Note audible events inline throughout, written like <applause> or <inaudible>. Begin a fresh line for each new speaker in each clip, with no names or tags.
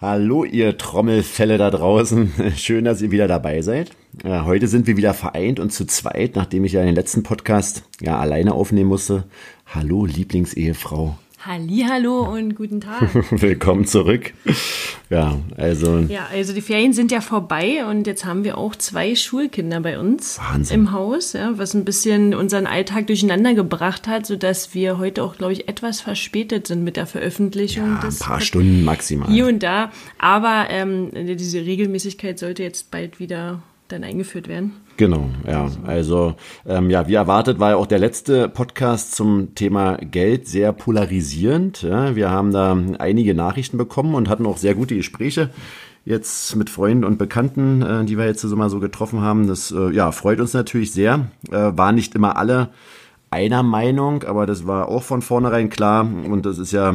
Hallo, ihr Trommelfälle da draußen. <laughs> Schön, dass ihr wieder dabei seid. Äh, heute sind wir wieder vereint und zu zweit, nachdem ich ja den letzten Podcast ja alleine aufnehmen musste. Hallo, Lieblingsehefrau.
Hallo und guten Tag. <laughs>
Willkommen zurück. Ja, also.
Ja, also die Ferien sind ja vorbei und jetzt haben wir auch zwei Schulkinder bei uns
Wahnsinn.
im Haus, ja, was ein bisschen unseren Alltag durcheinander gebracht hat, sodass wir heute auch, glaube ich, etwas verspätet sind mit der Veröffentlichung
Ja, ein paar Stunden maximal.
hier und da. Aber ähm, diese Regelmäßigkeit sollte jetzt bald wieder dann eingeführt werden.
Genau, ja. Also, ähm, ja, wie erwartet war ja auch der letzte Podcast zum Thema Geld sehr polarisierend. Ja. Wir haben da einige Nachrichten bekommen und hatten auch sehr gute Gespräche jetzt mit Freunden und Bekannten, äh, die wir jetzt so mal so getroffen haben. Das äh, ja, freut uns natürlich sehr. Äh, waren nicht immer alle einer Meinung, aber das war auch von vornherein klar. Und das ist ja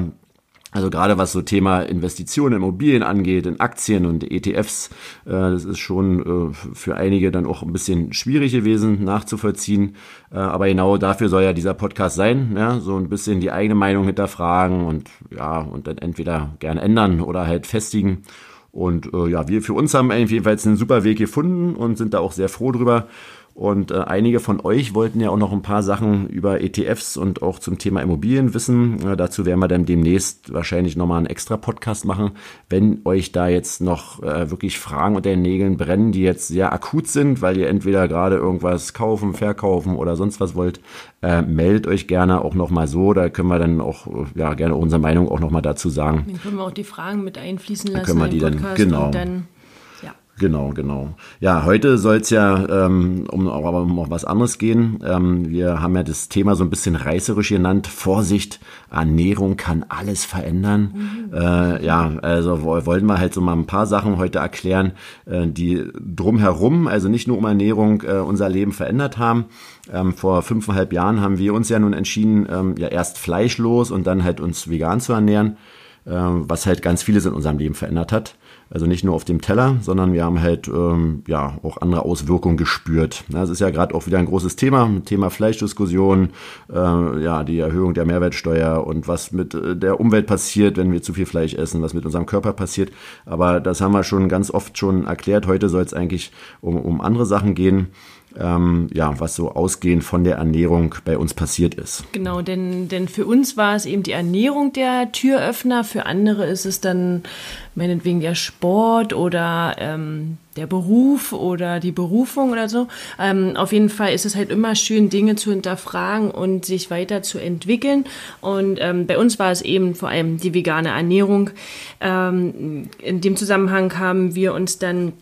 also gerade was so Thema Investitionen in Immobilien angeht, in Aktien und ETFs, äh, das ist schon äh, für einige dann auch ein bisschen schwierig gewesen nachzuvollziehen. Äh, aber genau dafür soll ja dieser Podcast sein, ja, so ein bisschen die eigene Meinung hinterfragen und ja, und dann entweder gern ändern oder halt festigen. Und äh, ja, wir für uns haben jedenfalls einen super Weg gefunden und sind da auch sehr froh drüber. Und äh, einige von euch wollten ja auch noch ein paar Sachen über ETFs und auch zum Thema Immobilien wissen. Äh, dazu werden wir dann demnächst wahrscheinlich nochmal einen extra Podcast machen. Wenn euch da jetzt noch äh, wirklich Fragen unter den Nägeln brennen, die jetzt sehr akut sind, weil ihr entweder gerade irgendwas kaufen, verkaufen oder sonst was wollt, äh, meldet euch gerne auch nochmal so. Da können wir dann auch äh, ja gerne unsere Meinung auch nochmal dazu sagen.
Dann können wir auch die Fragen mit einfließen lassen
können wir die dann- genau.
und dann.
Genau, genau. Ja, heute soll es ja ähm, um, aber um auch was anderes gehen. Ähm, wir haben ja das Thema so ein bisschen reißerisch genannt. Vorsicht, Ernährung kann alles verändern. Äh, ja, also wo- wollten wir halt so mal ein paar Sachen heute erklären, äh, die drumherum, also nicht nur um Ernährung, äh, unser Leben verändert haben. Ähm, vor fünfeinhalb Jahren haben wir uns ja nun entschieden, ähm, ja erst fleischlos und dann halt uns vegan zu ernähren was halt ganz vieles in unserem Leben verändert hat. Also nicht nur auf dem Teller, sondern wir haben halt ähm, ja auch andere Auswirkungen gespürt. Das ist ja gerade auch wieder ein großes Thema, Thema Fleischdiskussion, äh, ja die Erhöhung der Mehrwertsteuer und was mit äh, der Umwelt passiert, wenn wir zu viel Fleisch essen, was mit unserem Körper passiert. Aber das haben wir schon ganz oft schon erklärt. Heute soll es eigentlich um, um andere Sachen gehen. Ähm, ja, was so ausgehend von der Ernährung bei uns passiert ist.
Genau, denn, denn für uns war es eben die Ernährung der Türöffner, für andere ist es dann meinetwegen der Sport oder ähm, der Beruf oder die Berufung oder so. Ähm, auf jeden Fall ist es halt immer schön, Dinge zu hinterfragen und sich weiter zu entwickeln. Und ähm, bei uns war es eben vor allem die vegane Ernährung. Ähm, in dem Zusammenhang haben wir uns dann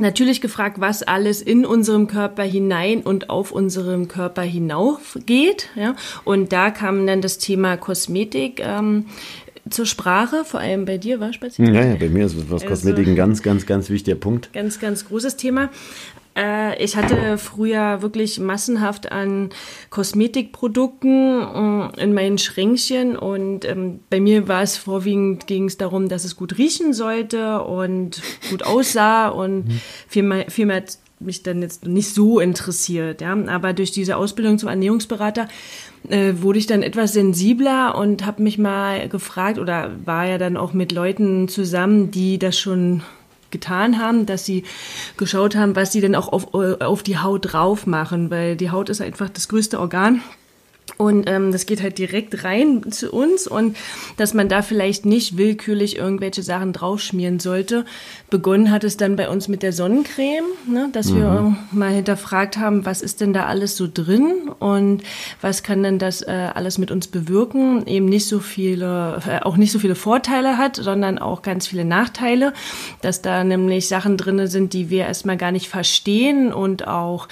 natürlich gefragt, was alles in unserem Körper hinein und auf unserem Körper hinauf geht. Ja? Und da kam dann das Thema Kosmetik ähm, zur Sprache, vor allem bei dir, war spazieren?
Ja, ja, bei mir ist was
Also-
Kosmetik ein ganz, ganz, ganz wichtiger Punkt.
Ganz, ganz großes Thema. Äh, Ich hatte früher wirklich massenhaft an Kosmetikprodukten äh, in meinen Schränkchen und ähm, bei mir war es vorwiegend ging es darum, dass es gut riechen sollte und gut aussah und viel mehr, viel mehr hat mich dann jetzt nicht so interessiert, ja. Aber durch diese Ausbildung zum Ernährungsberater äh, wurde ich dann etwas sensibler und habe mich mal gefragt oder war ja dann auch mit Leuten zusammen, die das schon getan haben, dass sie geschaut haben, was sie denn auch auf, auf die Haut drauf machen, weil die Haut ist einfach das größte Organ. Und ähm, das geht halt direkt rein zu uns und dass man da vielleicht nicht willkürlich irgendwelche Sachen draufschmieren sollte. Begonnen hat es dann bei uns mit der Sonnencreme, ne, dass wir mal hinterfragt haben, was ist denn da alles so drin und was kann denn das äh, alles mit uns bewirken? Eben nicht so viele, äh, auch nicht so viele Vorteile hat, sondern auch ganz viele Nachteile, dass da nämlich Sachen drinne sind, die wir erstmal gar nicht verstehen und auch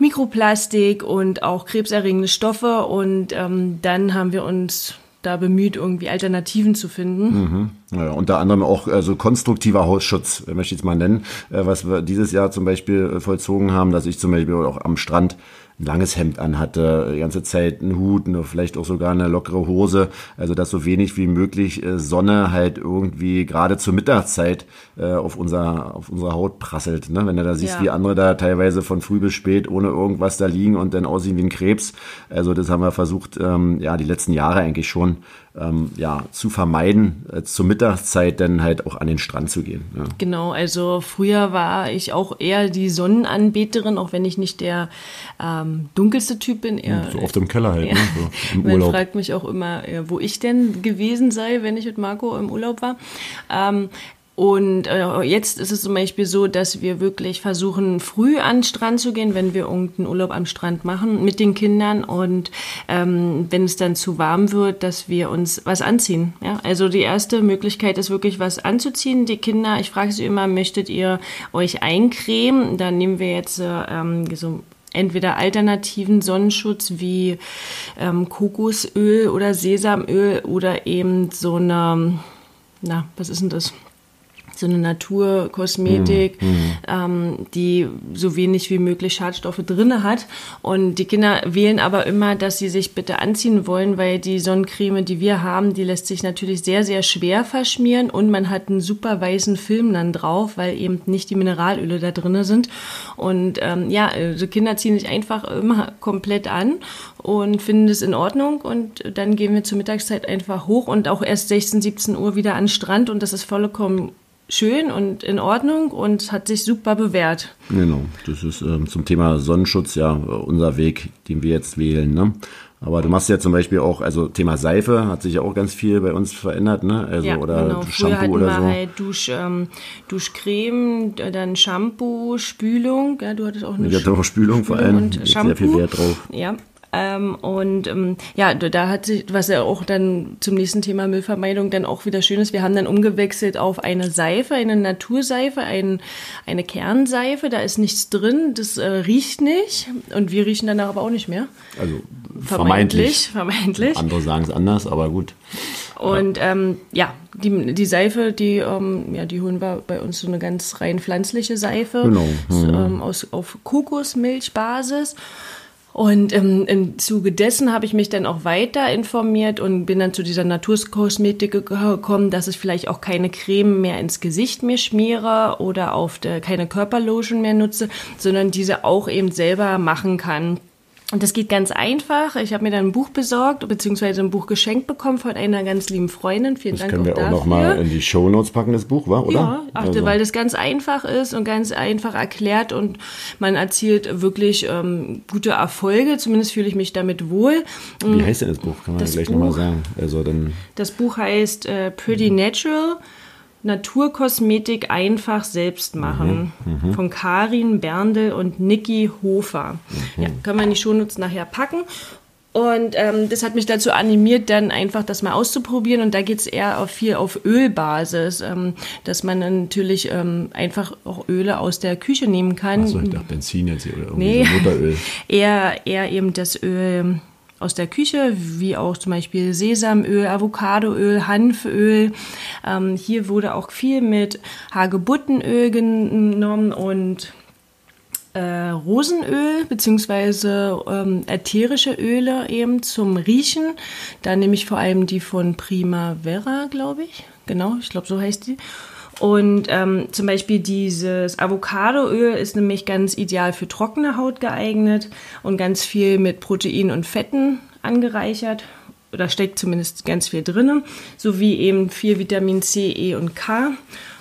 Mikroplastik und auch krebserregende Stoffe. Und ähm, dann haben wir uns da bemüht, irgendwie Alternativen zu finden.
Ja, unter anderem auch also konstruktiver Hausschutz, möchte ich es mal nennen, äh, was wir dieses Jahr zum Beispiel äh, vollzogen haben, dass ich zum Beispiel auch am Strand ein langes Hemd anhatte, die ganze Zeit einen Hut, eine, vielleicht auch sogar eine lockere Hose, also dass so wenig wie möglich äh, Sonne halt irgendwie gerade zur Mittagszeit äh, auf, unser, auf unsere Haut prasselt. Ne? Wenn du da siehst,
Ja.
wie andere da teilweise von früh bis spät ohne irgendwas da liegen und dann aussehen wie ein Krebs. Also das haben wir versucht, ähm, ja, die letzten Jahre eigentlich schon ähm, ja, zu vermeiden, äh, zur Mittagszeit dann halt auch an den Strand zu gehen. Ja.
Genau, also früher war ich auch eher die Sonnenanbeterin, auch wenn ich nicht der ähm, dunkelste Typ bin. Eher,
so oft im Keller halt,
ja.
ne? so im
Man
Urlaub.
fragt mich auch immer, wo ich denn gewesen sei, wenn ich mit Marco im Urlaub war. Ähm, und äh, jetzt ist es zum Beispiel so, dass wir wirklich versuchen, früh an den Strand zu gehen, wenn wir irgendeinen Urlaub am Strand machen mit den Kindern. Und ähm, wenn es dann zu warm wird, dass wir uns was anziehen. Ja? Also die erste Möglichkeit ist wirklich was anzuziehen. Die Kinder, ich frage sie immer, möchtet ihr euch eincremen? Dann nehmen wir jetzt äh, ähm, so entweder alternativen Sonnenschutz wie ähm, Kokosöl oder Sesamöl oder eben so eine, na, was ist denn das? So eine Naturkosmetik,
Mhm.
ähm, die so wenig wie möglich Schadstoffe drinne hat. Und die Kinder wählen aber immer, dass sie sich bitte anziehen wollen, weil die Sonnencreme, die wir haben, die lässt sich natürlich sehr, sehr schwer verschmieren und man hat einen super weißen Film dann drauf, weil eben nicht die Mineralöle da drinne sind. Und ähm, ja, also Kinder ziehen sich einfach immer komplett an und finden es in Ordnung und dann gehen wir zur Mittagszeit einfach hoch und auch erst 16, 17 Uhr wieder an den Strand und das ist vollkommen schön und in Ordnung und hat sich super bewährt.
Genau, das ist ähm, zum Thema Sonnenschutz ja unser Weg, den wir jetzt wählen. Ne? Aber du machst ja zum Beispiel auch, also Thema Seife hat sich ja auch ganz viel bei uns verändert, ne? Also
ja,
oder
genau. Früher
Shampoo
hatten
oder
wir
so.
halt Dusch, ähm, Duschcreme, dann Shampoo, Spülung. Ja, du hattest auch eine
Ich hatte auch Spülung vor allem,
und Shampoo.
sehr viel Wert drauf.
Ja. Ähm, und ähm, ja, da hat sich, was ja auch dann zum nächsten Thema Müllvermeidung dann auch wieder schön ist, wir haben dann umgewechselt auf eine Seife, eine Naturseife, ein, eine Kernseife, da ist nichts drin, das äh, riecht nicht und wir riechen danach aber auch nicht mehr.
Also vermeintlich.
Vermeintlich.
Andere sagen es anders, aber gut.
Und ähm, ja, die, die Seife, die, ähm, ja, die holen wir bei uns so eine ganz rein pflanzliche Seife
Genau,
so, ähm, aus, auf Kokosmilchbasis. Und ähm, im Zuge dessen habe ich mich dann auch weiter informiert und bin dann zu dieser Naturkosmetik gekommen, dass ich vielleicht auch keine Creme mehr ins Gesicht mir schmiere oder auf der, keine Körperlotion mehr nutze, sondern diese auch eben selber machen kann. Und das geht ganz einfach. Ich habe mir dann ein Buch besorgt, beziehungsweise ein Buch geschenkt bekommen von einer ganz lieben Freundin. Vielen
Das
Dank
können wir
auch
auch
dafür.
noch mal in die Shownotes packen, das Buch, war, oder?
Ja, achte,
Also,
weil das ganz einfach ist und ganz einfach erklärt und man erzielt wirklich ähm, gute Erfolge. Zumindest fühle ich mich damit wohl.
wie heißt denn das Buch? Kann man
Das
ja gleich nochmal sagen. Also dann
Das Buch heißt äh, Pretty Natural. Naturkosmetik einfach selbst machen. Von Karin Berndl und Niki Hofer. Ja, können wir in die Shownotes nachher packen. Und ähm, das hat mich dazu animiert, dann einfach das mal auszuprobieren. Und da geht's eher auf viel auf Ölbasis, ähm, dass man dann natürlich ähm, einfach auch Öle aus der Küche nehmen kann.
Achso, ich dachte Benzin jetzt oder irgendwie
Nee.
so Mutteröl. <laughs>
eher, eher eben das Öl aus der Küche, wie auch zum Beispiel Sesamöl, Avocadoöl, Hanföl. Ähm, hier wurde auch viel mit Hagebuttenöl genommen und äh, Rosenöl beziehungsweise ähm, ätherische Öle eben zum Riechen. Da nehme ich vor allem die von Primavera, glaube ich. Genau, ich glaube, so heißt die. Und ähm, zum Beispiel dieses Avocadoöl ist nämlich ganz ideal für trockene Haut geeignet und ganz viel mit Protein und Fetten angereichert. Oder steckt zumindest ganz viel drin, sowie eben viel Vitamin C, E und K.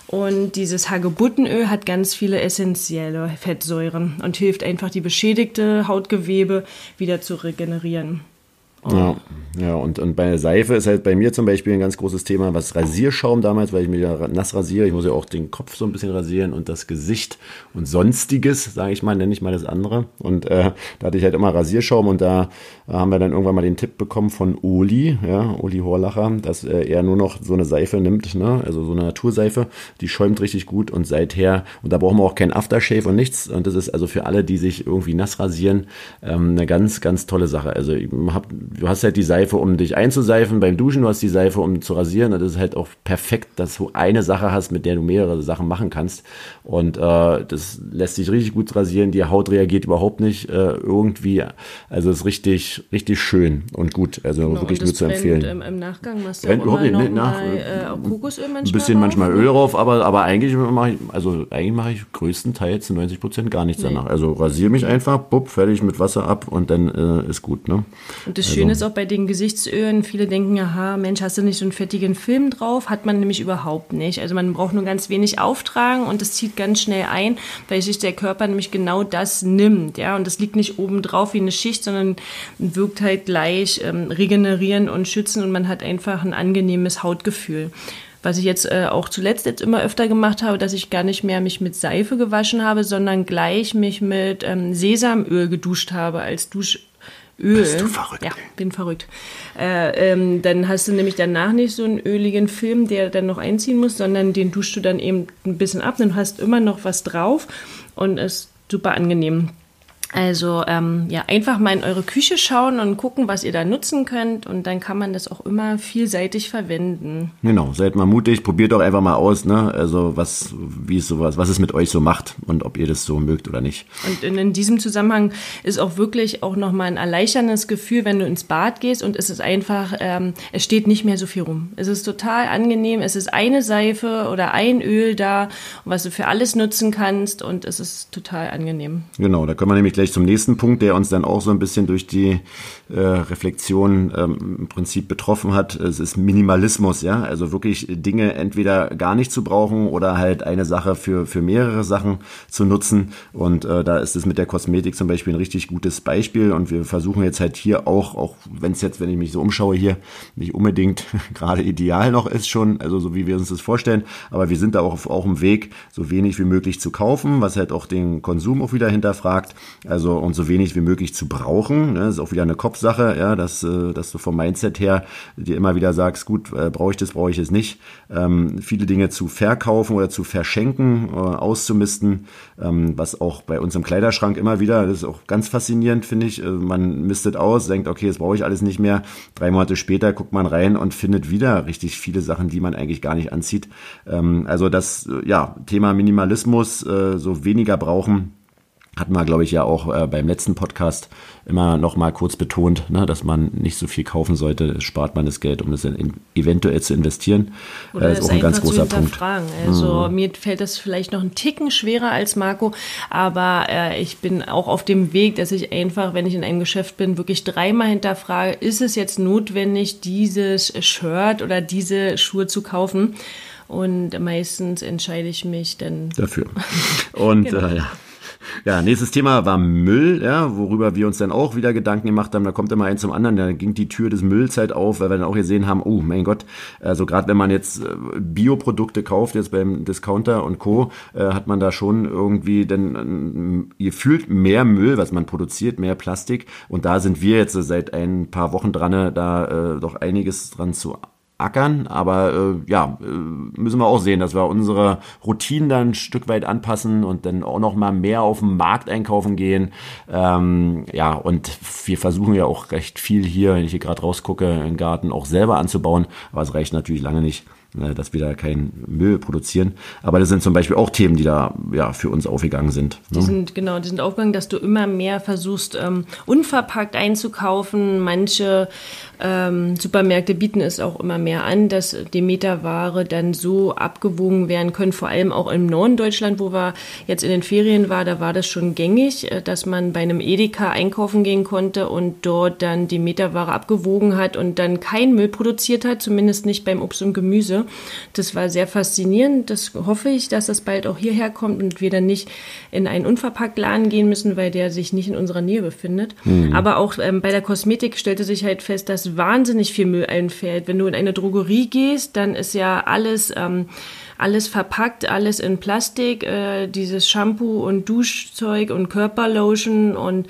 Und dieses Hagebuttenöl hat ganz viele essentielle Fettsäuren und hilft einfach, die beschädigte Hautgewebe wieder zu regenerieren.
Ja, ja und, und bei Seife ist halt bei mir zum Beispiel ein ganz großes Thema, was Rasierschaum damals, weil ich mir ja nass rasiere. Ich muss ja auch den Kopf so ein bisschen rasieren und das Gesicht und sonstiges, sage ich mal, nenne ich mal das andere. Und äh, da hatte ich halt immer Rasierschaum und da haben wir dann irgendwann mal den Tipp bekommen von Oli, ja, Oli Horlacher, dass äh, er nur noch so eine Seife nimmt, ne? also so eine Naturseife, die schäumt richtig gut und seither, und da brauchen wir auch kein Aftershave und nichts. Und das ist also für alle, die sich irgendwie nass rasieren, ähm, eine ganz, ganz tolle Sache. Also ich hab, du hast halt die Seife, um dich einzuseifen beim Duschen, du hast die Seife, um zu rasieren. Das ist halt auch perfekt, dass du eine Sache hast, mit der du mehrere Sachen machen kannst. Und äh, das lässt sich richtig gut rasieren. Die Haut reagiert überhaupt nicht äh, irgendwie. Also es ist richtig, richtig schön und gut. Also
Genau,
wirklich nur zu empfehlen.
Im, Im Nachgang machst du
Brennt
auch
überhaupt nicht,
noch
ne?
mal
Nach-
äh, Kokosöl manchmal
ein bisschen
drauf.
manchmal Öl drauf, aber, aber eigentlich mache ich, also eigentlich mache ich größtenteils zu 90 Prozent gar nichts danach. Also rasiere mich einfach, bupp, fertig mit Wasser ab und dann äh, ist gut, ne?
Und das
Also-
schön ist auch bei den Gesichtsölen, viele denken, aha, Mensch, hast du nicht so einen fettigen Film drauf? Hat man nämlich überhaupt nicht. Also man braucht nur ganz wenig auftragen und das zieht ganz schnell ein, weil sich der Körper nämlich genau das nimmt. Ja, und das liegt nicht oben drauf wie eine Schicht, sondern wirkt halt gleich ähm, regenerieren und schützen und man hat einfach ein angenehmes Hautgefühl. Was ich jetzt äh, auch zuletzt jetzt immer öfter gemacht habe, dass ich gar nicht mehr mich mit Seife gewaschen habe, sondern gleich mich mit ähm, Sesamöl geduscht habe als Duschöl.
Bist du verrückt?
Ja, bin verrückt. Äh, ähm, dann hast du nämlich danach nicht so einen öligen Film, der dann noch einziehen muss, sondern den duschst du dann eben ein bisschen ab, dann hast immer noch was drauf und ist super angenehm. Also ähm, ja, einfach mal in eure Küche schauen und gucken, was ihr da nutzen könnt und dann kann man das auch immer vielseitig verwenden.
Genau, seid mal mutig, probiert doch einfach mal aus, ne? Also was, wie es sowas, was es mit euch so macht und ob ihr das so mögt oder nicht.
Und in, in diesem Zusammenhang ist auch wirklich auch nochmal ein erleichterndes Gefühl, wenn du ins Bad gehst und es ist einfach, ähm, es steht nicht mehr so viel rum. Es ist total angenehm, es ist eine Seife oder ein Öl da, was du für alles nutzen kannst und es ist total angenehm.
Genau, da können wir nämlich gleich zum nächsten Punkt, der uns dann auch so ein bisschen durch die äh, Reflexion ähm, im Prinzip betroffen hat. Es ist Minimalismus, ja, also wirklich Dinge entweder gar nicht zu brauchen oder halt eine Sache für, für mehrere Sachen zu nutzen. Und äh, da ist es mit der Kosmetik zum Beispiel ein richtig gutes Beispiel. Und wir versuchen jetzt halt hier auch, auch wenn es jetzt, wenn ich mich so umschaue hier, nicht unbedingt <laughs> gerade ideal noch ist schon, also so wie wir uns das vorstellen, aber wir sind da auch auf auch im Weg, so wenig wie möglich zu kaufen, was halt auch den Konsum auch wieder hinterfragt. Also und so wenig wie möglich zu brauchen. Ne? Das ist auch wieder eine Kopfsache, ja, dass, äh, dass du vom Mindset her dir immer wieder sagst, gut, äh, brauche ich das, brauche ich es nicht. Ähm, viele Dinge zu verkaufen oder zu verschenken, äh, auszumisten, ähm, was auch bei uns im Kleiderschrank immer wieder, das ist auch ganz faszinierend, finde ich. Äh, man mistet aus, denkt, okay, das brauche ich alles nicht mehr. Drei Monate später guckt man rein und findet wieder richtig viele Sachen, die man eigentlich gar nicht anzieht. Ähm, also das, äh, ja, Thema Minimalismus, äh, so weniger brauchen, hatten wir, glaube ich, ja auch äh, beim letzten Podcast immer noch mal kurz betont, ne, dass man nicht so viel kaufen sollte, spart man das Geld, um das in, eventuell zu investieren.
Oder das ist auch ein ganz großer Punkt. Also mhm. mir fällt das vielleicht noch ein Ticken schwerer als Marco, aber äh, ich bin auch auf dem Weg, dass ich einfach, wenn ich in einem Geschäft bin, wirklich dreimal hinterfrage, ist es jetzt notwendig, dieses Shirt oder diese Schuhe zu kaufen? Und meistens entscheide ich mich dann
dafür. Und <laughs> genau. äh, ja. Ja, nächstes Thema war Müll, ja, worüber wir uns dann auch wieder Gedanken gemacht haben. Da kommt immer ein zum anderen, da ging die Tür des Mülls halt auf, weil wir dann auch gesehen haben, oh mein Gott, also gerade wenn man jetzt äh, Bioprodukte kauft, jetzt beim Discounter und Co., äh, hat man da schon irgendwie dann, äh, ihr fühlt mehr Müll, was man produziert, mehr Plastik. Und da sind wir jetzt seit ein paar Wochen dran, da äh, doch einiges dran zu ackern. Aber äh, ja, äh, müssen wir auch sehen, dass wir unsere Routinen dann ein Stück weit anpassen und dann auch noch mal mehr auf dem Markt einkaufen gehen. Ähm, ja, und wir versuchen ja auch recht viel hier, wenn ich hier gerade rausgucke, im Garten auch selber anzubauen. Aber es reicht natürlich lange nicht. Ne, dass wir da keinen Müll produzieren. Aber das sind zum Beispiel auch Themen, die da ja für uns aufgegangen sind.
Ne? Die sind genau, die sind aufgegangen, dass du immer mehr versuchst, ähm, unverpackt einzukaufen. Manche ähm, Supermärkte bieten es auch immer mehr an, dass Demeterware dann so abgewogen werden können. Vor allem auch im Norden Deutschland, wo wir jetzt in den Ferien war, da war das schon gängig, äh, dass man bei einem Edeka einkaufen gehen konnte und dort dann Demeterware abgewogen hat und dann kein Müll produziert hat, zumindest nicht beim Obst und Gemüse. Das war sehr faszinierend. Das hoffe ich, dass das bald auch hierher kommt und wir dann nicht in einen Unverpacktladen gehen müssen, weil der sich nicht in unserer Nähe befindet. Mhm. Aber auch ähm, bei der Kosmetik stellte sich halt fest, dass wahnsinnig viel Müll einfällt. Wenn du in eine Drogerie gehst, dann ist ja alles ähm, alles verpackt, alles in Plastik, äh, dieses Shampoo und Duschzeug und Körperlotion und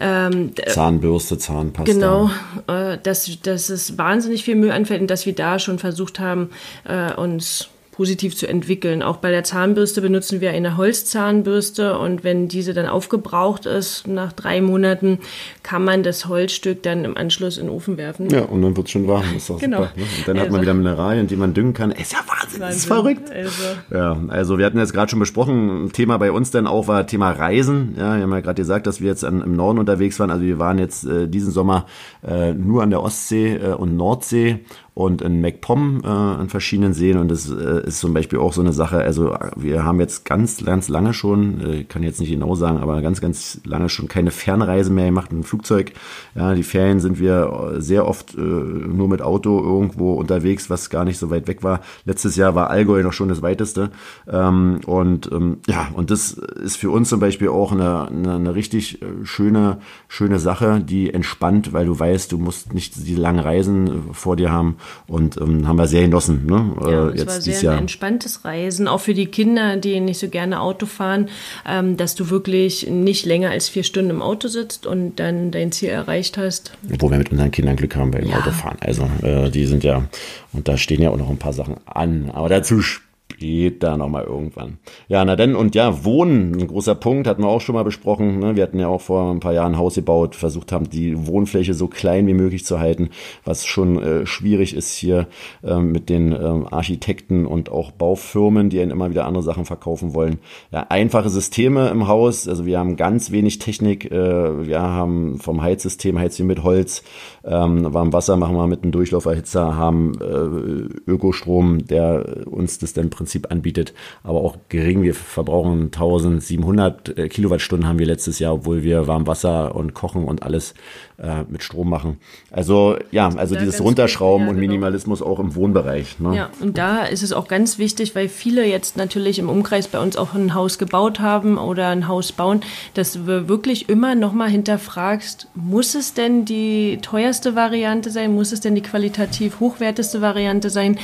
ähm, Zahnbürste, Zahnpasta.
Genau, äh, dass, dass es wahnsinnig viel Müll anfällt und dass wir da schon versucht haben, äh, uns positiv zu entwickeln. Auch bei der Zahnbürste benutzen wir eine Holzzahnbürste und wenn diese dann aufgebraucht ist nach drei Monaten, kann man das Holzstück dann im Anschluss in den Ofen werfen.
Ja, und dann wird es schon warm. Das ist auch genau. super. Ne? Und dann also. hat man also wieder Mineralien, die man düngen kann. Ist ja Wahnsinn, Wahnsinn. ist verrückt. Also. Ja, also wir hatten jetzt gerade schon besprochen, ein Thema bei uns dann auch war Thema Reisen. Ja, wir haben ja gerade gesagt, dass wir jetzt an, im Norden unterwegs waren. Also wir waren jetzt äh, diesen Sommer äh, nur an der Ostsee äh, und Nordsee und in MacPom äh, an verschiedenen Seen und das äh, ist zum Beispiel auch so eine Sache, also wir haben jetzt ganz, ganz lange schon, äh, kann jetzt nicht genau sagen, aber ganz, ganz lange schon keine Fernreise mehr gemacht mit dem Flugzeug. Ja, die Ferien sind wir sehr oft äh, nur mit Auto irgendwo unterwegs, was gar nicht so weit weg war. Letztes Jahr war Allgäu noch schon das weiteste ähm, und ähm, ja, und das ist für uns zum Beispiel auch eine, eine, eine richtig äh, schöne, schöne Sache, die entspannt, weil du weißt, du musst nicht die langen Reisen äh, vor dir haben und ähm, haben wir sehr genossen. Ne?
Ja, äh, es war sehr ein entspanntes Reisen, auch für die Kinder, die nicht so gerne Auto fahren, ähm, dass du wirklich nicht länger als vier Stunden im Auto sitzt und dann dein Ziel erreicht hast.
Wo wir mit unseren Kindern Glück haben beim ja. Autofahren. Also äh, die sind ja, und da stehen ja auch noch ein paar Sachen an, aber dazu später nochmal irgendwann. Ja, na denn, und ja, Wohnen, ein großer Punkt, hatten wir auch schon mal besprochen. Ne? Wir hatten ja auch vor ein paar Jahren ein Haus gebaut, versucht haben, die Wohnfläche so klein wie möglich zu halten, was schon äh, schwierig ist hier äh, mit den äh, Architekten und auch Baufirmen, die einen immer wieder andere Sachen verkaufen wollen. Ja, einfache Systeme im Haus, also wir haben ganz wenig Technik, äh, wir haben vom Heizsystem heizen wir mit Holz, ähm, warm Wasser machen wir mit einem Durchlauferhitzer, haben äh, Ökostrom, der uns das dann im anbietet, aber auch gering. Wir verbrauchen 1700 äh, Kilowattstunden haben wir letztes Jahr, obwohl wir warm Wasser und Kochen und alles äh, mit Strom machen. Also ja, also da dieses Runterschrauben und genau. Minimalismus auch im Wohnbereich.
Ne? Ja, und da ist es auch ganz wichtig, weil viele jetzt natürlich im Umkreis bei uns auch ein Haus gebaut haben oder ein Haus bauen, dass du wirklich immer nochmal hinterfragst, muss es denn die teuerste Variante sein? Muss es denn die qualitativ hochwertigste Variante sein?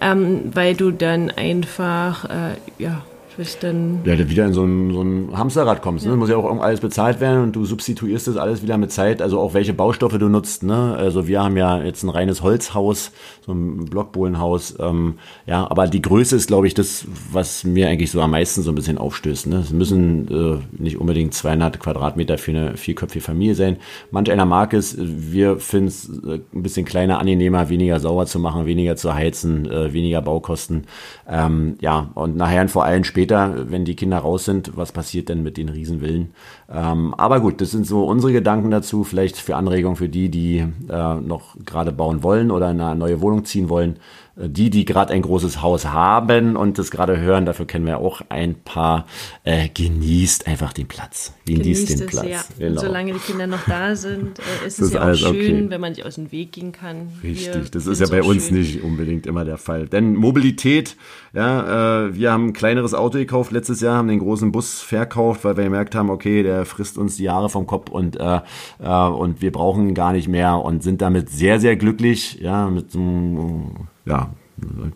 Ähm, weil du dann einfach, äh, ja, bist dann.
Ja, wieder in so ein, so ein Hamsterrad kommst. Ne? Ja. Muss ja auch alles bezahlt werden und du substituierst das alles wieder mit Zeit. Also auch welche Baustoffe du nutzt. Ne? Also wir haben ja jetzt ein reines Holzhaus, so ein Blockbohlenhaus. Ähm, ja, aber die Größe ist, glaube ich, das, was mir eigentlich so am meisten so ein bisschen aufstößt. Ne? Es müssen äh, nicht unbedingt 200 Quadratmeter für eine vierköpfige Familie sein. Manch einer mag es. Wir finden es äh, ein bisschen kleiner, angenehmer, weniger sauber zu machen, weniger zu heizen, äh, weniger Baukosten. Ähm, ja, und nachher vor allem später später, wenn die Kinder raus sind, was passiert denn mit den Riesenwillen? Ähm, aber gut, das sind so unsere Gedanken dazu, vielleicht für Anregungen für die, die äh, noch gerade bauen wollen oder in eine neue Wohnung ziehen wollen die, die gerade ein großes Haus haben und das gerade hören, dafür kennen wir auch ein paar, äh, genießt einfach den Platz. Genießt, genießt den es, Platz. Ja.
Genau. Solange die Kinder noch da sind, äh, ist das es ja auch schön, okay. wenn man sich aus dem Weg gehen kann.
Richtig, das ist ja bei uns schön. nicht unbedingt immer der Fall. Denn Mobilität, ja, äh, wir haben ein kleineres Auto gekauft letztes Jahr, haben den großen Bus verkauft, weil wir gemerkt haben, okay, der frisst uns die Jahre vom Kopf und, äh, äh, und wir brauchen ihn gar nicht mehr und sind damit sehr, sehr glücklich, ja, mit so einem ja,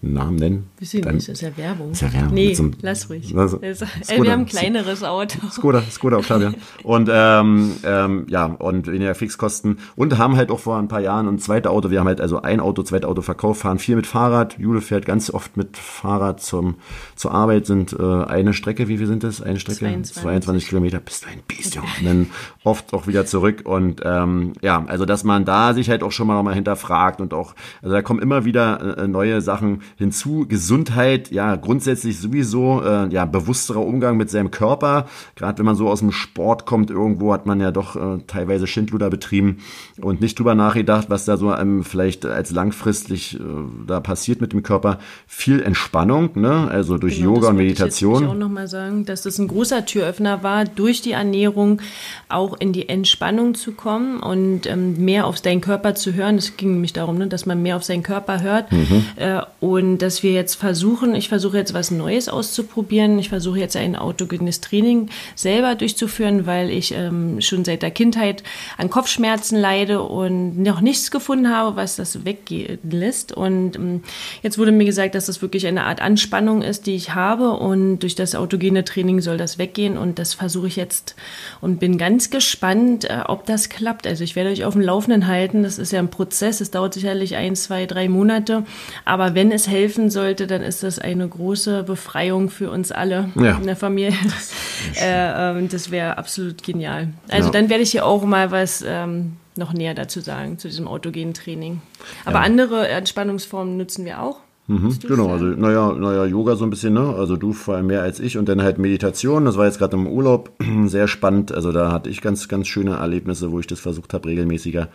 einen Namen nennen.
Bisschen dann, nicht, das ist ja Werbung.
Ist ja Werbung.
Nee, so lass ruhig. Also, also, Skoda, wir haben ein kleineres Auto.
Skoda, Skoda Octavia. Und ähm, ähm, ja, und weniger Fixkosten. Und haben halt auch vor ein paar Jahren ein zweites Auto. Wir haben halt also ein Auto, zweites Auto verkauft, fahren viel mit Fahrrad. Jule fährt ganz oft mit Fahrrad zum, zur Arbeit. Sind äh, eine Strecke, wie viel sind das? Eine Strecke? 22, 22 Kilometer. Bist du ein Biest, Junge. Und dann oft auch wieder zurück. Und ähm, ja, also dass man da sich halt auch schon mal nochmal hinterfragt und auch, also da kommen immer wieder äh, neue Sachen hinzu. Gesundheit, ja, grundsätzlich sowieso, äh, ja, bewussterer Umgang mit seinem Körper. Gerade wenn man so aus dem Sport kommt, irgendwo hat man ja doch äh, teilweise Schindluder betrieben und nicht drüber nachgedacht, was da so einem vielleicht als langfristig äh, da passiert mit dem Körper. Viel Entspannung, ne? also durch genau, Yoga und Meditation. Ich
jetzt auch nochmal sagen, dass das ein großer Türöffner war, durch die Ernährung auch in die Entspannung zu kommen und ähm, mehr auf seinen Körper zu hören. Es ging nämlich darum, ne, dass man mehr auf seinen Körper hört. Mhm. Äh, und dass wir jetzt versuchen, ich versuche jetzt was Neues auszuprobieren. Ich versuche jetzt ein autogenes Training selber durchzuführen, weil ich ähm, schon seit der Kindheit an Kopfschmerzen leide und noch nichts gefunden habe, was das weggehen lässt. Und ähm, jetzt wurde mir gesagt, dass das wirklich eine Art Anspannung ist, die ich habe. Und durch das autogene Training soll das weggehen. Und das versuche ich jetzt und bin ganz gespannt, äh, ob das klappt. Also ich werde euch auf dem Laufenden halten. Das ist ja ein Prozess. Es dauert sicherlich ein, zwei, drei Monate. Aber aber wenn es helfen sollte, dann ist das eine große Befreiung für uns alle ja. in der Familie. <laughs> äh, ähm, das wäre absolut genial. Also ja. dann werde ich hier auch mal was ähm, noch näher dazu sagen, zu diesem autogenen Training. Aber ja. andere Entspannungsformen nutzen wir auch.
Mhm, genau, also naja, naja, Yoga so ein bisschen, ne? Also du vor allem mehr als ich und dann halt Meditation. Das war jetzt gerade im Urlaub <clears throat> sehr spannend. Also da hatte ich ganz, ganz schöne Erlebnisse, wo ich das versucht habe, regelmäßiger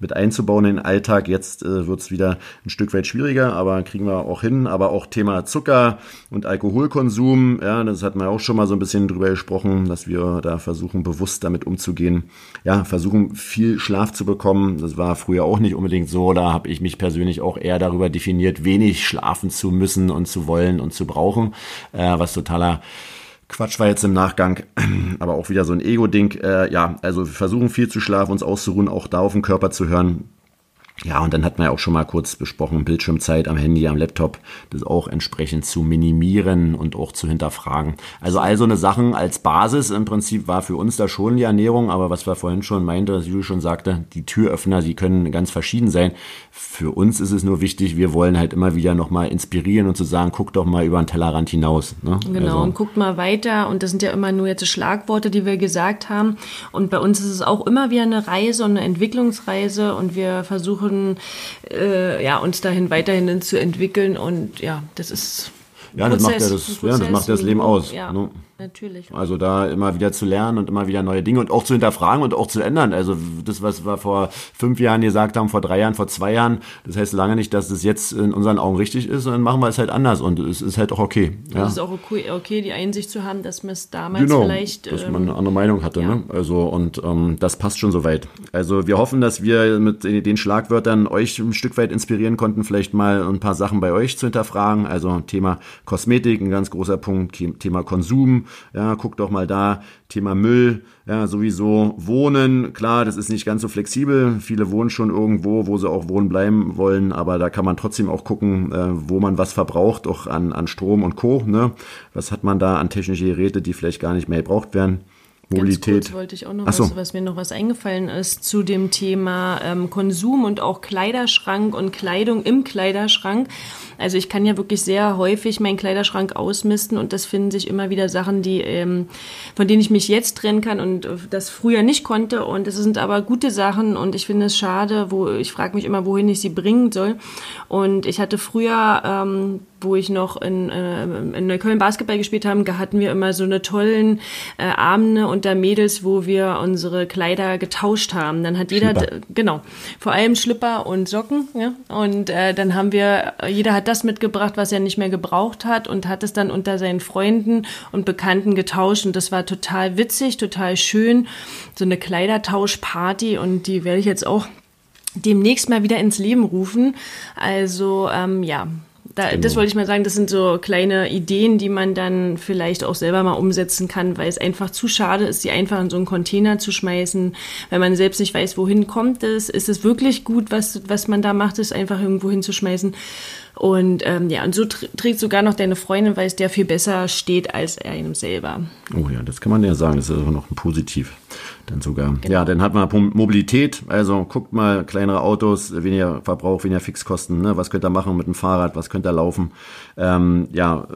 mit einzubauen in den Alltag. Jetzt äh, wird es wieder ein Stück weit schwieriger, aber kriegen wir auch hin. Aber auch Thema Zucker und Alkoholkonsum, ja, das hatten wir auch schon mal so ein bisschen drüber gesprochen, dass wir da versuchen, bewusst damit umzugehen. Ja, versuchen, viel Schlaf zu bekommen. Das war früher auch nicht unbedingt so. Da habe ich mich persönlich auch eher darüber definiert, wenig schlafen zu müssen und zu wollen und zu brauchen, äh, was totaler Quatsch war jetzt im Nachgang, <clears throat> aber auch wieder so ein Ego-Ding. Äh, ja, also wir versuchen viel zu schlafen, uns auszuruhen, auch da auf den Körper zu hören. Ja, und dann hat man ja auch schon mal kurz besprochen, Bildschirmzeit am Handy, am Laptop, das auch entsprechend zu minimieren und auch zu hinterfragen. Also all so eine Sachen als Basis im Prinzip war für uns da schon die Ernährung, aber was wir vorhin schon meinte, was Juli schon sagte, die Türöffner, die können ganz verschieden sein. Für uns ist es nur wichtig, wir wollen halt immer wieder nochmal inspirieren und zu sagen, guck doch mal über den Tellerrand hinaus.
Ne? Genau, also. und guckt mal weiter und das sind ja immer nur jetzt Schlagworte, die wir gesagt haben. Und bei uns ist es auch immer wieder eine Reise und eine Entwicklungsreise und wir versuchen versuchen, äh, ja, uns dahin weiterhin zu entwickeln. Und ja, das ist.
Ja, Prozess, das macht ja das, ja, das macht das Leben aus.
Ja. Ne? Natürlich.
Also da immer wieder zu lernen und immer wieder neue Dinge und auch zu hinterfragen und auch zu ändern. Also das, was wir vor fünf Jahren gesagt haben, vor drei Jahren, vor zwei Jahren, das heißt lange nicht, dass es jetzt in unseren Augen richtig ist, sondern machen wir es halt anders und es ist halt auch okay.
Ja. Es ist auch okay, okay, die Einsicht zu haben, dass man es damals
genau,
vielleicht...
dass man eine andere Meinung hatte. Ja. Ne? Also und ähm, das passt schon soweit. Also wir hoffen, dass wir mit den Schlagwörtern euch ein Stück weit inspirieren konnten, vielleicht mal ein paar Sachen bei euch zu hinterfragen. Also Thema Kosmetik, ein ganz großer Punkt, Thema Konsum, ja, guckt doch mal da, Thema Müll, ja, sowieso Wohnen, klar, das ist nicht ganz so flexibel. Viele wohnen schon irgendwo, wo sie auch wohnen bleiben wollen, aber da kann man trotzdem auch gucken, äh, wo man was verbraucht, auch an, an Strom und Co. Ne? Was hat man da an technische Geräte, die vielleicht gar nicht mehr gebraucht werden? Mobilität. Ganz
kurz wollte ich auch noch so. was, was mir noch was eingefallen ist zu dem Thema ähm, Konsum und auch Kleiderschrank und Kleidung im Kleiderschrank. Also ich kann ja wirklich sehr häufig meinen Kleiderschrank ausmisten und das finden sich immer wieder Sachen, die ähm, von denen ich mich jetzt trennen kann und äh, das früher nicht konnte. Und es sind aber gute Sachen und ich finde es schade, wo ich frage mich immer, wohin ich sie bringen soll. Und ich hatte früher ähm, wo ich noch in, äh, in Neukölln Basketball gespielt haben, hatten wir immer so eine tollen äh, Abende unter Mädels, wo wir unsere Kleider getauscht haben. Dann hat jeder, Schlipper. genau, vor allem Schlipper und Socken, ja. Und äh, dann haben wir, jeder hat das mitgebracht, was er nicht mehr gebraucht hat und hat es dann unter seinen Freunden und Bekannten getauscht. Und das war total witzig, total schön. So eine Kleidertauschparty und die werde ich jetzt auch demnächst mal wieder ins Leben rufen. Also ähm, ja, da, genau. Das wollte ich mal sagen, das sind so kleine Ideen, die man dann vielleicht auch selber mal umsetzen kann, weil es einfach zu schade ist, die einfach in so einen Container zu schmeißen, wenn man selbst nicht weiß, wohin kommt es, ist es wirklich gut, was, was man da macht, es einfach irgendwo hinzuschmeißen. Und ähm, ja, und so trägt sogar noch deine Freundin, weil es der viel besser steht als er einem selber.
Oh ja, das kann man ja sagen, das ist auch noch ein Positiv dann sogar. Genau. Ja, dann hat man Mobilität, also guckt mal, kleinere Autos, weniger Verbrauch, weniger Fixkosten, ne? was könnt ihr machen mit dem Fahrrad, was könnt ihr laufen. Ähm, ja,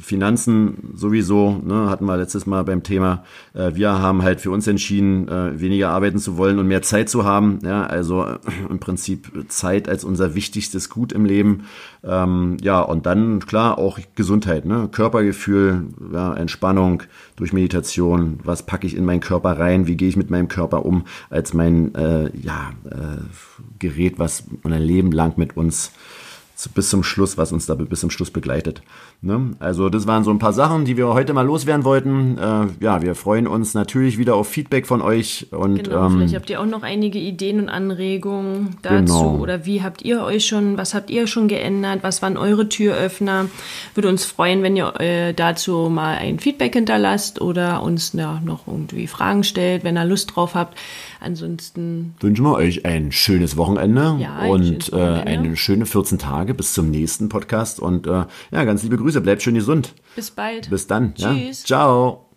Finanzen sowieso, ne? hatten wir letztes Mal beim Thema. Äh, wir haben halt für uns entschieden, äh, weniger arbeiten zu wollen und mehr Zeit zu haben. Ja, also äh, im Prinzip Zeit als unser wichtigstes Gut im Leben. Ähm, ja, und dann klar auch Gesundheit, ne? Körpergefühl, ja, Entspannung durch Meditation. Was packe ich in meinen Körper rein? Wie gehe ich mit meinem Körper um? Als mein äh, ja, äh, Gerät, was ein Leben lang mit uns bis zum Schluss, was uns da bis zum Schluss begleitet. Ne? Also das waren so ein paar Sachen, die wir heute mal loswerden wollten. Äh, ja, wir freuen uns natürlich wieder auf Feedback von euch. Und,
genau, ähm, vielleicht habt ihr auch noch einige Ideen und Anregungen dazu. Genau. Oder wie habt ihr euch schon, was habt ihr schon geändert? Was waren eure Türöffner? Würde uns freuen, wenn ihr äh, dazu mal ein Feedback hinterlasst oder uns ja, noch irgendwie Fragen stellt, wenn ihr Lust drauf habt. Ansonsten
wünschen wir euch ein schönes Wochenende ja, ein und Wochenende. Äh, eine schöne 14 Tage bis zum nächsten Podcast. Und äh, ja, ganz liebe Grüße, bleibt schön gesund.
Bis bald.
Bis dann. Tschüss. Ja. Ciao.